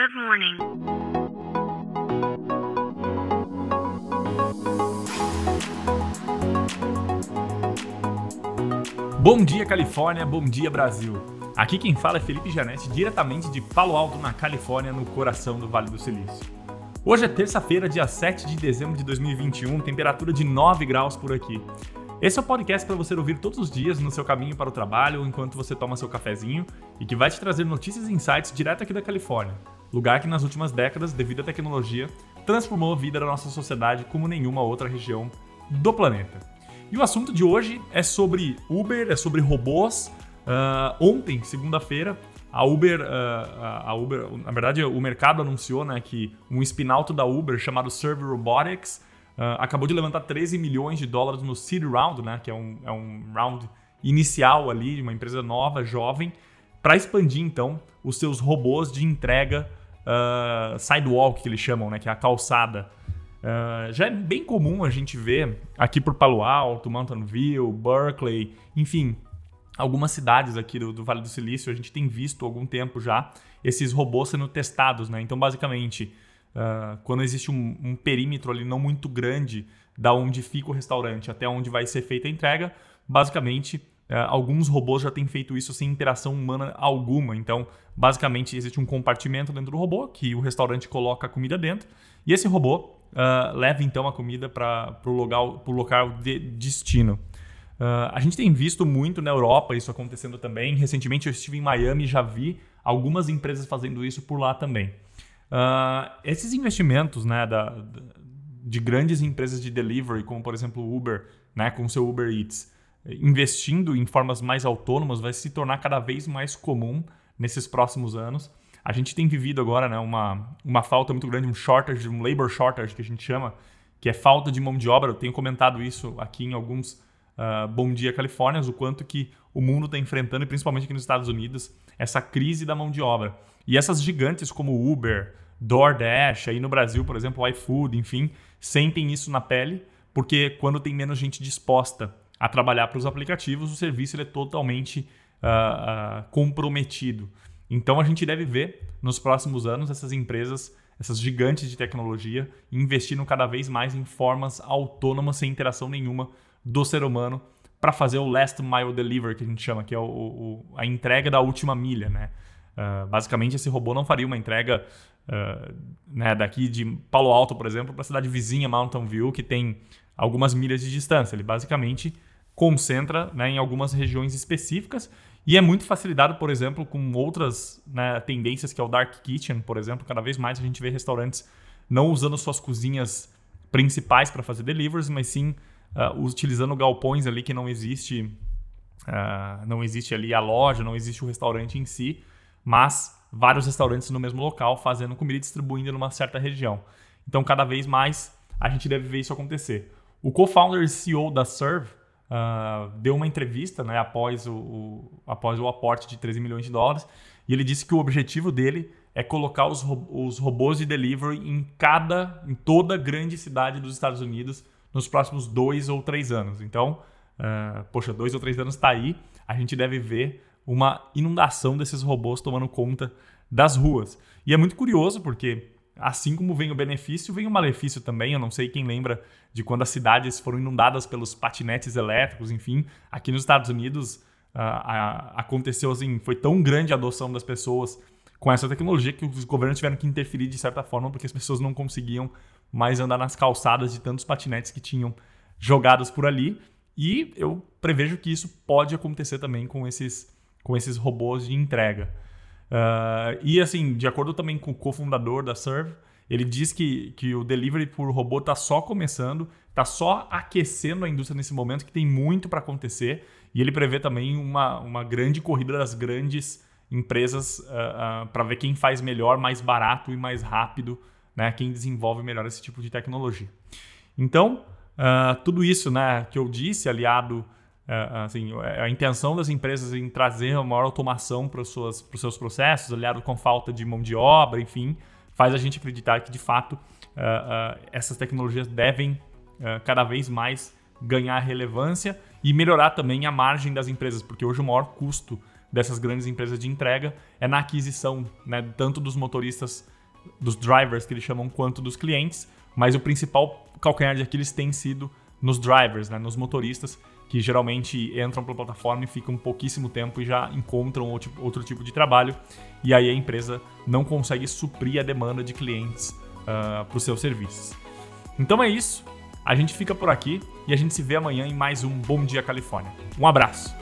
Good morning. Bom dia, Califórnia. Bom dia, Brasil. Aqui quem fala é Felipe Janetti, diretamente de Palo Alto, na Califórnia, no coração do Vale do Silício. Hoje é terça-feira, dia 7 de dezembro de 2021, temperatura de 9 graus por aqui. Esse é o podcast para você ouvir todos os dias no seu caminho para o trabalho ou enquanto você toma seu cafezinho e que vai te trazer notícias e insights direto aqui da Califórnia, lugar que nas últimas décadas, devido à tecnologia, transformou a vida da nossa sociedade como nenhuma outra região do planeta. E o assunto de hoje é sobre Uber, é sobre robôs. Uh, ontem, segunda-feira, a Uber, uh, a Uber, na verdade, o mercado anunciou né, que um spin-out da Uber chamado Serve Robotics uh, acabou de levantar 13 milhões de dólares no Seed Round, né, que é um, é um round inicial ali de uma empresa nova, jovem, para expandir então os seus robôs de entrega uh, sidewalk, que eles chamam, né, que é a calçada. Uh, já é bem comum a gente ver aqui por Palo Alto, Mountain View, Berkeley, enfim, algumas cidades aqui do, do, Vale do Silício, a gente tem visto há algum tempo já esses robôs sendo testados, né? Então, basicamente, uh, quando existe um, um, perímetro ali não muito grande da onde fica o restaurante até onde vai ser feita a entrega, basicamente alguns robôs já têm feito isso sem interação humana alguma. Então, basicamente existe um compartimento dentro do robô que o restaurante coloca a comida dentro e esse robô uh, leva então a comida para o local, local de destino. Uh, a gente tem visto muito na Europa isso acontecendo também. Recentemente eu estive em Miami e já vi algumas empresas fazendo isso por lá também. Uh, esses investimentos né, da, de grandes empresas de delivery, como por exemplo o Uber, né, com o seu Uber Eats, investindo em formas mais autônomas, vai se tornar cada vez mais comum nesses próximos anos. A gente tem vivido agora né, uma, uma falta muito grande, um shortage, um labor shortage que a gente chama, que é falta de mão de obra. Eu tenho comentado isso aqui em alguns uh, Bom Dia Califórnia, o quanto que o mundo está enfrentando, e principalmente aqui nos Estados Unidos, essa crise da mão de obra. E essas gigantes como Uber, DoorDash, aí no Brasil, por exemplo, o iFood, enfim, sentem isso na pele, porque quando tem menos gente disposta a trabalhar para os aplicativos, o serviço é totalmente uh, uh, comprometido. Então a gente deve ver nos próximos anos essas empresas, essas gigantes de tecnologia, investindo cada vez mais em formas autônomas, sem interação nenhuma do ser humano, para fazer o last mile delivery, que a gente chama, que é o, o, a entrega da última milha. Né? Uh, basicamente, esse robô não faria uma entrega uh, né, daqui de Palo Alto, por exemplo, para a cidade vizinha, Mountain View, que tem algumas milhas de distância. Ele basicamente concentra né, em algumas regiões específicas e é muito facilitado, por exemplo, com outras né, tendências que é o Dark Kitchen, por exemplo. Cada vez mais a gente vê restaurantes não usando suas cozinhas principais para fazer deliveries, mas sim uh, utilizando galpões ali que não existe, uh, não existe ali a loja, não existe o restaurante em si, mas vários restaurantes no mesmo local fazendo comida e distribuindo numa certa região. Então, cada vez mais a gente deve ver isso acontecer. O co-founder e CEO da Serve uh, deu uma entrevista né, após, o, o, após o aporte de 13 milhões de dólares e ele disse que o objetivo dele é colocar os, os robôs de delivery em cada, em toda grande cidade dos Estados Unidos nos próximos dois ou três anos. Então, uh, poxa, dois ou três anos está aí, a gente deve ver uma inundação desses robôs tomando conta das ruas. E é muito curioso porque assim como vem o benefício, vem o malefício também. Eu não sei quem lembra de quando as cidades foram inundadas pelos patinetes elétricos, enfim. Aqui nos Estados Unidos uh, aconteceu assim, foi tão grande a adoção das pessoas com essa tecnologia que os governos tiveram que interferir de certa forma porque as pessoas não conseguiam mais andar nas calçadas de tantos patinetes que tinham jogados por ali. E eu prevejo que isso pode acontecer também com esses, com esses robôs de entrega. Uh, e assim, de acordo também com o cofundador da Serve, ele diz que, que o delivery por robô está só começando, está só aquecendo a indústria nesse momento, que tem muito para acontecer. E ele prevê também uma, uma grande corrida das grandes empresas uh, uh, para ver quem faz melhor, mais barato e mais rápido, né? quem desenvolve melhor esse tipo de tecnologia. Então, tudo isso né, que eu disse, aliado assim, a intenção das empresas em trazer uma maior automação para os seus, processos, aliado com falta de mão de obra, enfim, faz a gente acreditar que de fato essas tecnologias devem cada vez mais ganhar relevância e melhorar também a margem das empresas, porque hoje o maior custo dessas grandes empresas de entrega é na aquisição, né, tanto dos motoristas, dos drivers que eles chamam, quanto dos clientes, mas o principal calcanhar de Aquiles tem sido nos drivers, né, nos motoristas, que geralmente entram pela plataforma e ficam pouquíssimo tempo e já encontram outro tipo de trabalho, e aí a empresa não consegue suprir a demanda de clientes uh, para os seus serviços. Então é isso, a gente fica por aqui e a gente se vê amanhã em mais um Bom Dia Califórnia. Um abraço!